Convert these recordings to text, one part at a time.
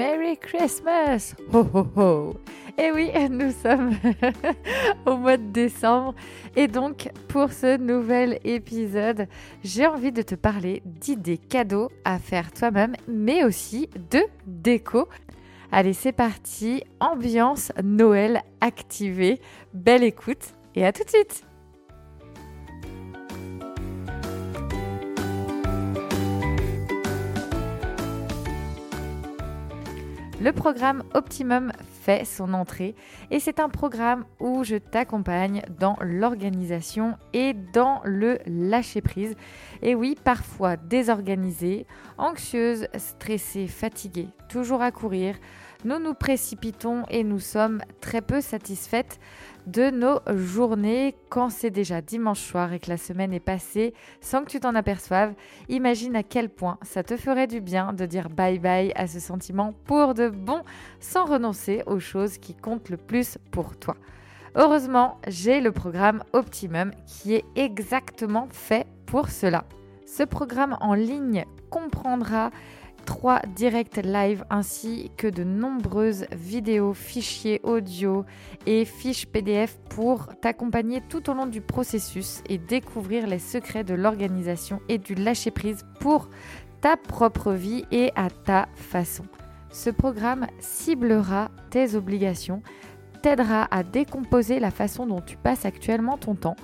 Merry Christmas! Ho ho Et oui, nous sommes au mois de décembre. Et donc pour ce nouvel épisode, j'ai envie de te parler d'idées cadeaux à faire toi-même mais aussi de déco. Allez, c'est parti, ambiance Noël activée. Belle écoute et à tout de suite Le programme Optimum fait son entrée et c'est un programme où je t'accompagne dans l'organisation et dans le lâcher-prise. Et oui, parfois désorganisée, anxieuse, stressée, fatiguée, toujours à courir, nous nous précipitons et nous sommes très peu satisfaites de nos journées quand c'est déjà dimanche soir et que la semaine est passée sans que tu t'en aperçoives. Imagine à quel point ça te ferait du bien de dire bye bye à ce sentiment pour de bon sans renoncer aux choses qui comptent le plus pour toi. Heureusement, j'ai le programme Optimum qui est exactement fait pour cela. Ce programme en ligne comprendra trois directs live ainsi que de nombreuses vidéos, fichiers audio et fiches PDF pour t'accompagner tout au long du processus et découvrir les secrets de l'organisation et du lâcher-prise pour ta propre vie et à ta façon. Ce programme ciblera tes obligations, t'aidera à décomposer la façon dont tu passes actuellement ton temps,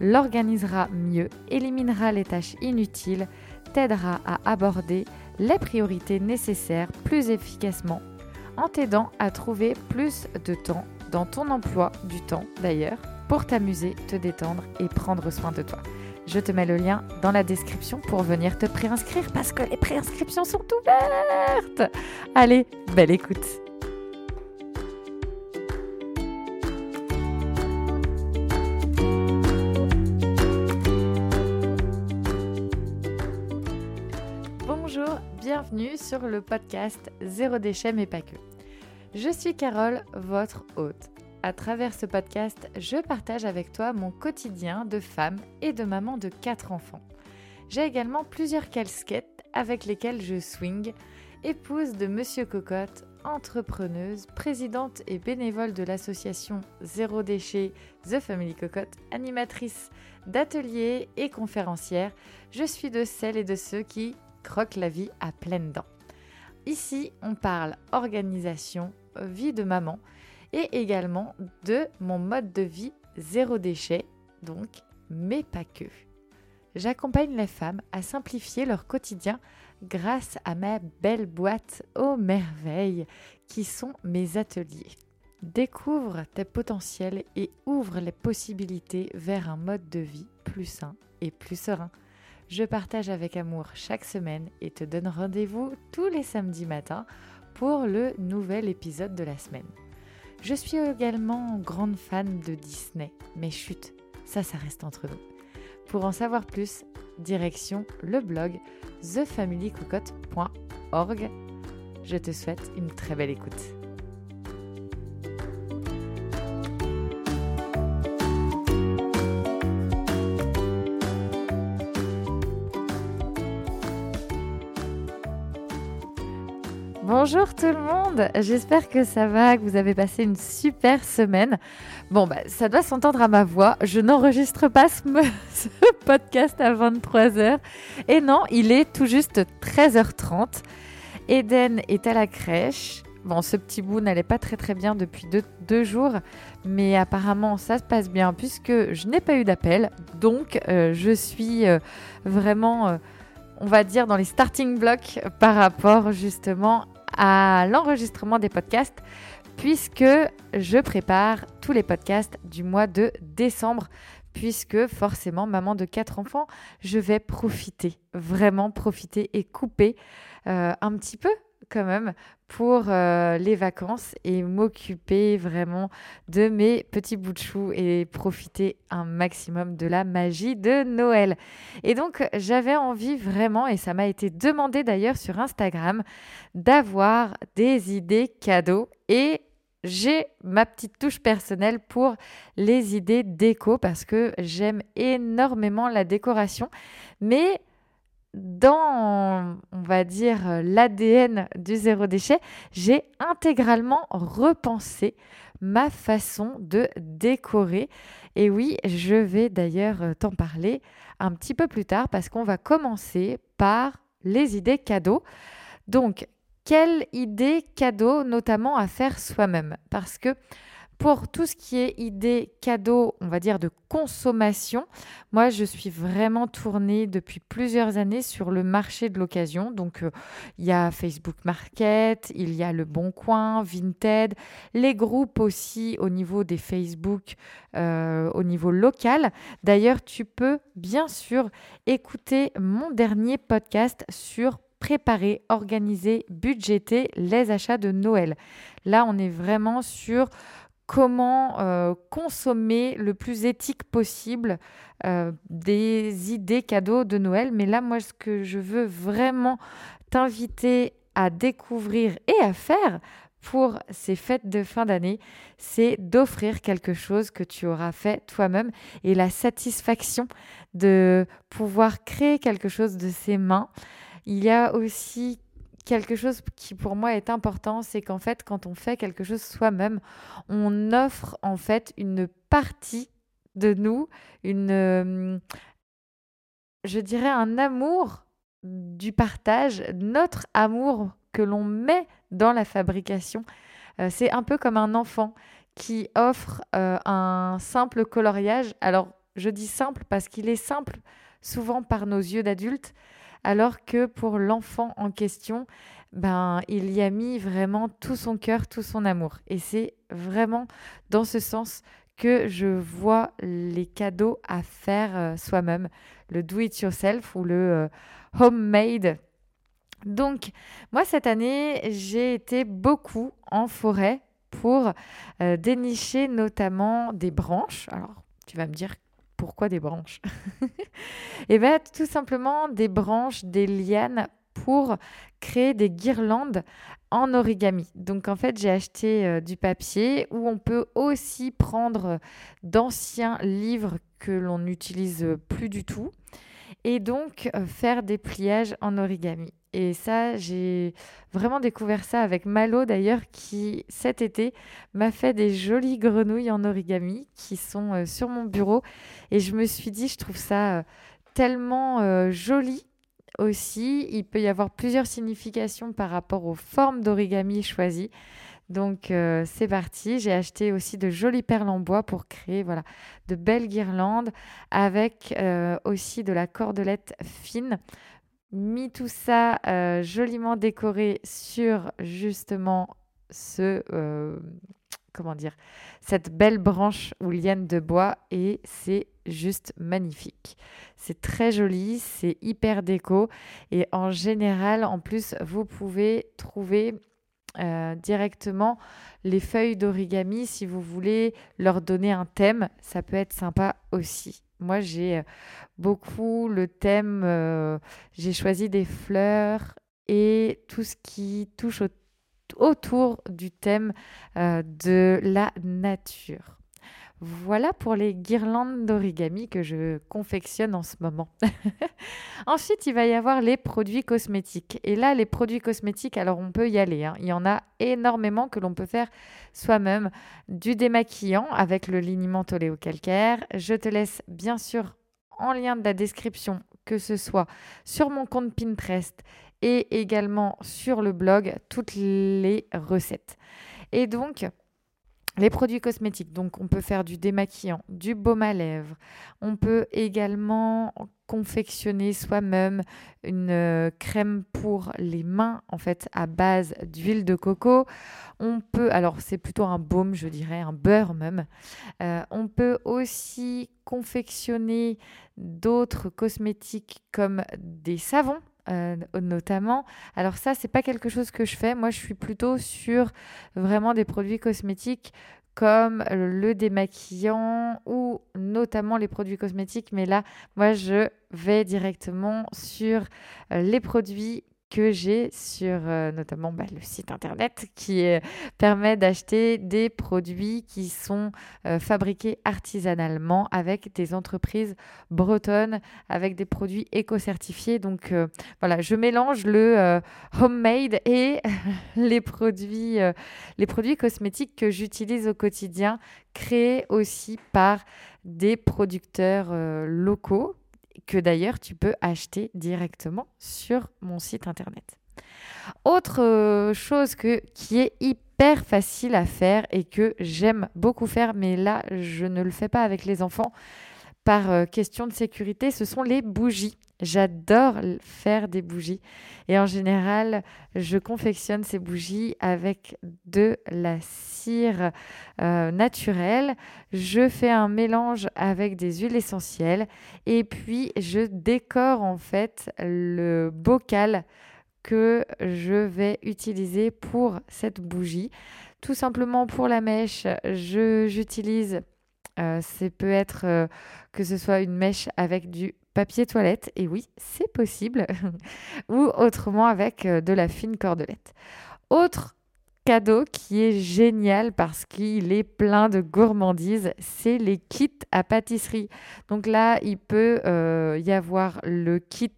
l'organisera mieux, éliminera les tâches inutiles, t'aidera à aborder les priorités nécessaires plus efficacement en t'aidant à trouver plus de temps dans ton emploi du temps d'ailleurs pour t'amuser, te détendre et prendre soin de toi. Je te mets le lien dans la description pour venir te préinscrire parce que les préinscriptions sont ouvertes. Allez, belle écoute. Bienvenue sur le podcast Zéro déchet mais pas que. Je suis Carole, votre hôte. À travers ce podcast, je partage avec toi mon quotidien de femme et de maman de quatre enfants. J'ai également plusieurs casquettes avec lesquelles je swing, épouse de Monsieur Cocotte, entrepreneuse, présidente et bénévole de l'association Zéro déchet The Family Cocotte, animatrice d'ateliers et conférencière, je suis de celles et de ceux qui croque la vie à pleines dents. Ici, on parle organisation, vie de maman et également de mon mode de vie zéro déchet, donc, mais pas que. J'accompagne les femmes à simplifier leur quotidien grâce à ma belle boîte aux merveilles qui sont mes ateliers. Découvre tes potentiels et ouvre les possibilités vers un mode de vie plus sain et plus serein je partage avec amour chaque semaine et te donne rendez-vous tous les samedis matins pour le nouvel épisode de la semaine. Je suis également grande fan de Disney, mais chut, ça, ça reste entre nous. Pour en savoir plus, direction le blog thefamilycocotte.org. Je te souhaite une très belle écoute. Bonjour tout le monde, j'espère que ça va, que vous avez passé une super semaine. Bon, bah, ça doit s'entendre à ma voix, je n'enregistre pas ce, podcast à 23h. Et non, il est tout juste 13h30. Eden est à la crèche. Bon, ce petit bout n'allait pas très très bien depuis deux, jours, mais apparemment ça se passe bien puisque je n'ai pas eu d'appel. Donc, euh, je suis euh, vraiment... Euh, on va dire, dans les starting blocks par rapport justement à l'enregistrement des podcasts puisque je prépare tous les podcasts du mois de décembre puisque forcément, maman de quatre enfants, je vais profiter, vraiment profiter et couper euh, un petit peu quand même pour euh, les vacances et m'occuper vraiment de mes petits bouts de chou et profiter un maximum de la magie de Noël. Et donc j'avais envie vraiment, et ça m'a été demandé d'ailleurs sur Instagram, d'avoir des idées cadeaux et j'ai ma petite touche personnelle pour les idées déco parce que j'aime énormément la décoration. Mais dans, on va dire, l'ADN du zéro déchet, j'ai intégralement repensé ma façon de décorer. Et oui, je vais d'ailleurs t'en parler un petit peu plus tard parce qu'on va commencer par les idées cadeaux. Donc, quelle idée cadeau notamment à faire soi-même? Parce que pour tout ce qui est idée cadeau, on va dire de consommation, moi je suis vraiment tournée depuis plusieurs années sur le marché de l'occasion. Donc euh, il y a Facebook Market, il y a Le Bon Coin, Vinted, les groupes aussi au niveau des Facebook, euh, au niveau local. D'ailleurs, tu peux bien sûr écouter mon dernier podcast sur préparer, organiser, budgéter les achats de Noël. Là, on est vraiment sur comment euh, consommer le plus éthique possible euh, des idées cadeaux de Noël. Mais là, moi, ce que je veux vraiment t'inviter à découvrir et à faire pour ces fêtes de fin d'année, c'est d'offrir quelque chose que tu auras fait toi-même et la satisfaction de pouvoir créer quelque chose de ses mains. Il y a aussi quelque chose qui pour moi est important, c'est qu'en fait, quand on fait quelque chose soi-même, on offre en fait une partie de nous, une, euh, je dirais un amour du partage, notre amour que l'on met dans la fabrication. Euh, c'est un peu comme un enfant qui offre euh, un simple coloriage. Alors, je dis simple parce qu'il est simple souvent par nos yeux d'adultes, alors que pour l'enfant en question, ben, il y a mis vraiment tout son cœur, tout son amour. Et c'est vraiment dans ce sens que je vois les cadeaux à faire euh, soi-même, le do it yourself ou le euh, homemade. Donc, moi, cette année, j'ai été beaucoup en forêt pour euh, dénicher notamment des branches. Alors, tu vas me dire pourquoi des branches Eh bien, tout simplement des branches, des lianes pour créer des guirlandes en origami. Donc en fait, j'ai acheté euh, du papier où on peut aussi prendre d'anciens livres que l'on n'utilise plus du tout et donc euh, faire des pliages en origami. Et ça, j'ai vraiment découvert ça avec Malo d'ailleurs, qui cet été m'a fait des jolies grenouilles en origami qui sont euh, sur mon bureau. Et je me suis dit, je trouve ça euh, tellement euh, joli aussi. Il peut y avoir plusieurs significations par rapport aux formes d'origami choisies. Donc c'est parti, j'ai acheté aussi de jolies perles en bois pour créer voilà, de belles guirlandes avec aussi de la cordelette fine mis tout ça euh, joliment décoré sur justement ce euh, comment dire cette belle branche ou liane de bois et c'est juste magnifique. C'est très joli, c'est hyper déco et en général en plus vous pouvez trouver euh, directement les feuilles d'origami si vous voulez leur donner un thème, ça peut être sympa aussi. Moi, j'ai euh, beaucoup le thème, euh, j'ai choisi des fleurs et tout ce qui touche autour du thème euh, de la nature. Voilà pour les guirlandes d'origami que je confectionne en ce moment. Ensuite, il va y avoir les produits cosmétiques. Et là, les produits cosmétiques, alors on peut y aller. Hein. Il y en a énormément que l'on peut faire soi-même. Du démaquillant avec le liniment calcaire. Je te laisse bien sûr en lien de la description, que ce soit sur mon compte Pinterest et également sur le blog, toutes les recettes. Et donc, les produits cosmétiques, donc on peut faire du démaquillant, du baume à lèvres. On peut également confectionner soi-même une euh, crème pour les mains en fait à base d'huile de coco. On peut, alors c'est plutôt un baume, je dirais, un beurre même. Euh, on peut aussi confectionner d'autres cosmétiques comme des savons euh, notamment. Alors ça, c'est pas quelque chose que je fais. Moi, je suis plutôt sur vraiment des produits cosmétiques comme le démaquillant ou notamment les produits cosmétiques. Mais là, moi, je vais directement sur les produits que j'ai sur euh, notamment bah, le site internet qui euh, permet d'acheter des produits qui sont euh, fabriqués artisanalement avec des entreprises bretonnes, avec des produits éco-certifiés. Donc voilà, je mélange le homemade et les produits, les produits cosmétiques que j'utilise au quotidien, créés aussi par des producteurs locaux que d'ailleurs tu peux acheter directement sur mon site internet. Autre euh, chose qui est hyper facile à faire et que j'aime beaucoup faire, mais là je ne le fais pas avec les enfants par euh, question de sécurité, ce sont les bougies. J'adore faire des bougies et en général, je confectionne ces bougies avec de la cire euh, naturelle. Je fais un mélange avec des huiles essentielles et puis je décore en fait le bocal que je vais utiliser pour cette bougie. Tout simplement pour la mèche, j'utilise, euh, c'est peut être euh, que ce soit une mèche avec du papier toilette, et oui, c'est possible, ou autrement avec euh, de la fine cordelette. Autre cadeau qui est génial parce qu'il est plein de gourmandises, c'est les kits à pâtisserie. Donc là, il peut euh, y avoir le kit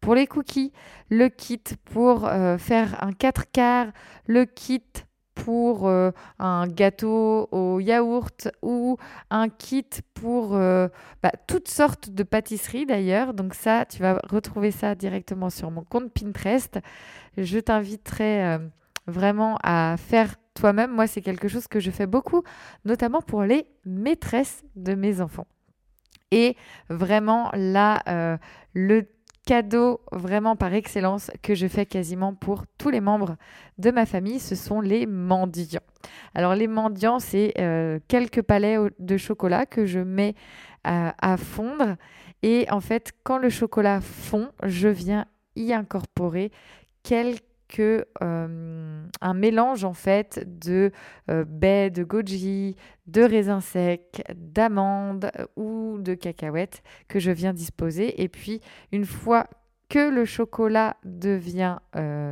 pour les cookies, le kit pour euh, faire un 4 quarts, le kit pour euh, un gâteau au yaourt ou un kit pour euh, bah, toutes sortes de pâtisseries d'ailleurs. Donc ça, tu vas retrouver ça directement sur mon compte Pinterest. Je t'inviterai euh, vraiment à faire toi-même. Moi, c'est quelque chose que je fais beaucoup, notamment pour les maîtresses de mes enfants. Et vraiment, là, le cadeau vraiment par excellence que je fais quasiment pour tous les membres de ma famille, ce sont les mendiants. Alors les mendiants, c'est euh, quelques palets de chocolat que je mets euh, à fondre. Et en fait, quand le chocolat fond, je viens y incorporer quelques euh, un mélange en fait de euh, baies de goji, de raisins secs, d'amandes euh, ou de cacahuètes que je viens disposer. Et puis une fois que le chocolat devient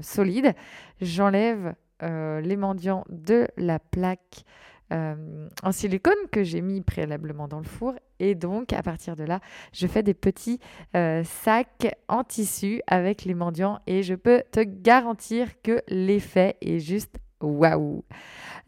solide, j'enlève les mendiants de la plaque euh, en silicone que j'ai mis préalablement dans le four. Et donc, à partir de là, je fais des petits euh, sacs en tissu avec les mendiants et je peux te garantir que l'effet est juste waouh.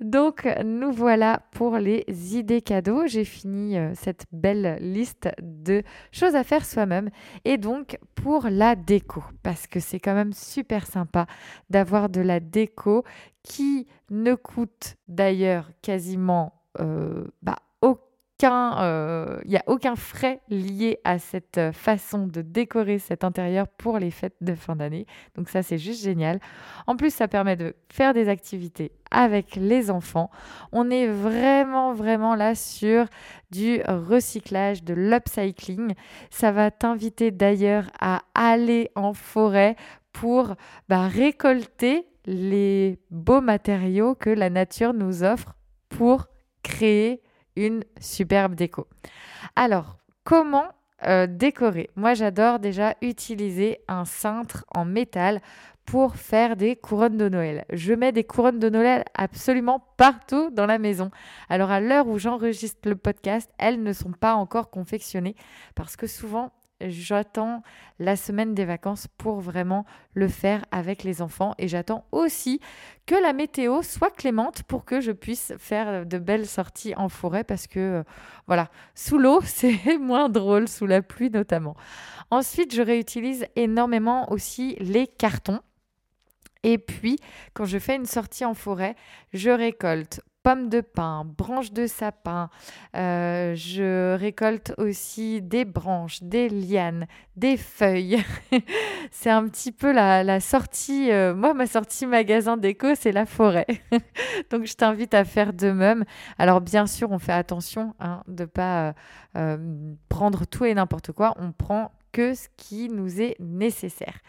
Donc, nous voilà pour les idées cadeaux. J'ai fini euh, cette belle liste de choses à faire soi-même. Et donc, pour la déco, parce que c'est quand même super sympa d'avoir de la déco qui ne coûte d'ailleurs quasiment euh, bah, aucun, euh, il n'y a aucun frais lié à cette façon de décorer cet intérieur pour les fêtes de fin d'année. Donc ça, c'est juste génial. En plus, ça permet de faire des activités avec les enfants. On est vraiment, vraiment là sur du recyclage, de l'upcycling. Ça va t'inviter d'ailleurs à aller en forêt pour bah, récolter les beaux matériaux que la nature nous offre pour créer une superbe déco. Alors, comment euh, décorer? Moi, j'adore déjà utiliser un cintre en métal pour faire des couronnes de Noël. Je mets des couronnes de Noël absolument partout dans la maison. Alors à l'heure où j'enregistre le podcast, elles ne sont pas encore confectionnées parce que souvent j'attends la semaine des vacances pour vraiment le faire avec les enfants et j'attends aussi que la météo soit clémente pour que je puisse faire de belles sorties en forêt parce que euh, voilà, sous l'eau, c'est moins drôle, sous la pluie notamment. Ensuite, je réutilise énormément aussi les cartons. Et puis, quand je fais une sortie en forêt, je récolte pommes de pin, branches de sapin. Euh, je récolte aussi des branches, des lianes, des feuilles. c'est un petit peu la, sortie. Euh, moi, ma sortie magasin déco, c'est la forêt. Donc, je t'invite à faire de même. Alors, bien sûr, on fait attention hein, de ne pas euh, prendre tout et n'importe quoi. On prend que ce qui nous est nécessaire.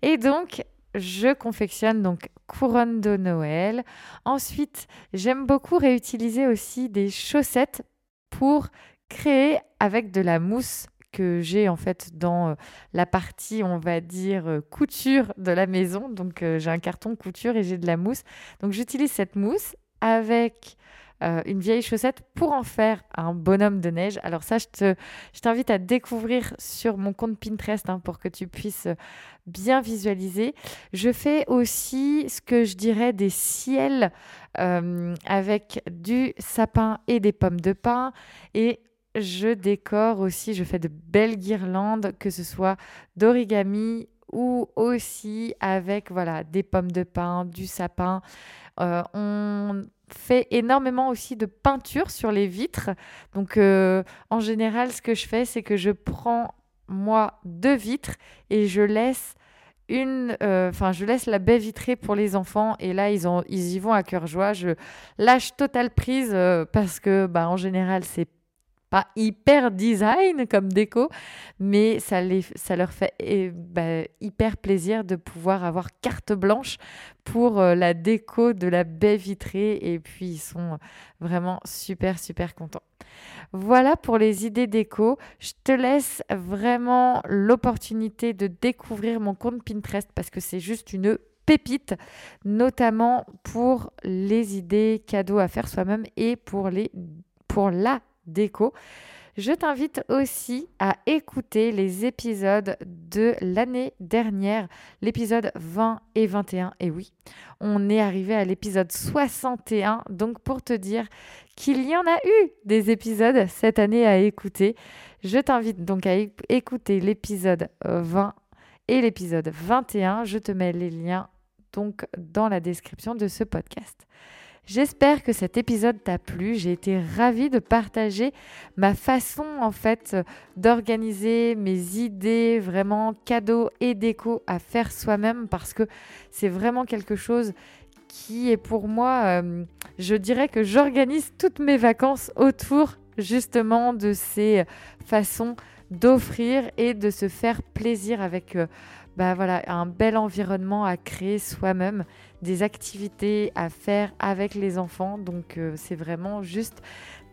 Et donc, je confectionne donc couronne de Noël. Ensuite, j'aime beaucoup réutiliser aussi des chaussettes pour créer avec de la mousse que j'ai en fait dans la partie, on va dire, couture de la maison. Donc j'ai un carton couture et j'ai de la mousse. Donc j'utilise cette mousse avec euh, une vieille chaussette pour en faire un bonhomme de neige. Alors ça, je, te, je t'invite à découvrir sur mon compte Pinterest hein, pour que tu puisses bien visualiser. Je fais aussi ce que je dirais des ciels euh, avec du sapin et des pommes de pin. Et je décore aussi, je fais de belles guirlandes, que ce soit d'origami ou aussi avec voilà des pommes de pin, du sapin. Euh, fait énormément aussi de peinture sur les vitres. Donc euh, en général, ce que je fais, c'est que je prends moi deux vitres et je laisse une, euh, enfin je laisse la baie vitrée pour les enfants et là ils ont, ils y vont à cœur joie. Je lâche totale prise parce que bah en général c'est pas hyper design comme déco, mais ça, leur fait eh, bah, hyper plaisir de pouvoir avoir carte blanche pour euh, la déco de la baie vitrée et puis ils sont vraiment super super contents. Voilà pour les idées déco. Je te laisse vraiment l'opportunité de découvrir mon compte Pinterest parce que c'est juste une pépite, notamment pour les idées cadeaux à faire soi-même et pour, les, pour la déco. Je t'invite aussi à écouter les épisodes de l'année dernière, l'épisode 20 et 21. Et oui, on est arrivé à l'épisode 61, donc pour te dire qu'il y en a eu des épisodes cette année à écouter. Je t'invite donc à écouter l'épisode 20 et l'épisode 21. Je te mets les liens donc dans la description de ce podcast. J'espère que cet épisode t'a plu. J'ai été ravie de partager ma façon en fait d'organiser mes idées vraiment cadeaux et déco à faire soi-même parce que c'est vraiment quelque chose qui est pour moi, euh, je dirais que j'organise toutes mes vacances autour justement de ces façons d'offrir et de se faire plaisir avec euh, bah voilà, un bel environnement à créer soi-même, des activités à faire avec les enfants. Donc euh, c'est vraiment juste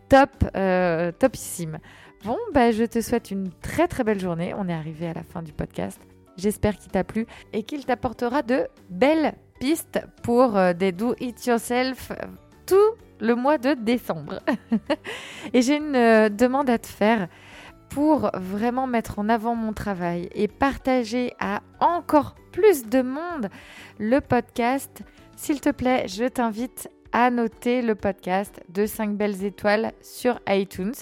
top, euh, topissime. Bon, bah, je te souhaite une très très belle journée. On est arrivé à la fin du podcast. J'espère qu'il t'a plu et qu'il t'apportera de belles pistes pour euh, des do-it-yourself tout le mois de décembre. et j'ai une demande à te faire pour vraiment mettre en avant mon travail et partager à encore plus de monde le podcast, s'il te plaît, je t'invite à noter le podcast de 5 belles étoiles sur iTunes,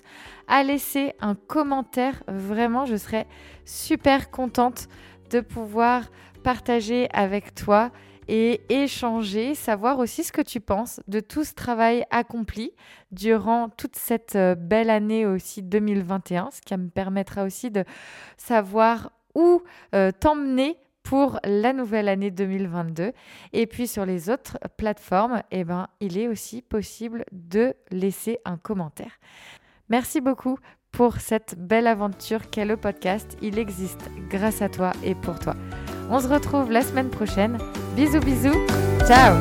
à laisser un commentaire. Vraiment, je serais super contente de pouvoir partager avec toi et échanger, savoir aussi ce que tu penses de tout ce travail accompli durant toute cette euh, belle année aussi 2021, ce qui me permettra aussi de savoir où euh, t'emmener pour la nouvelle année 2022. Et puis sur les autres plateformes, eh ben, il est aussi possible de laisser un commentaire. Merci beaucoup pour cette belle aventure qu'est le podcast. Il existe grâce à toi et pour toi. On se retrouve la semaine prochaine. Bisous bisous. Ciao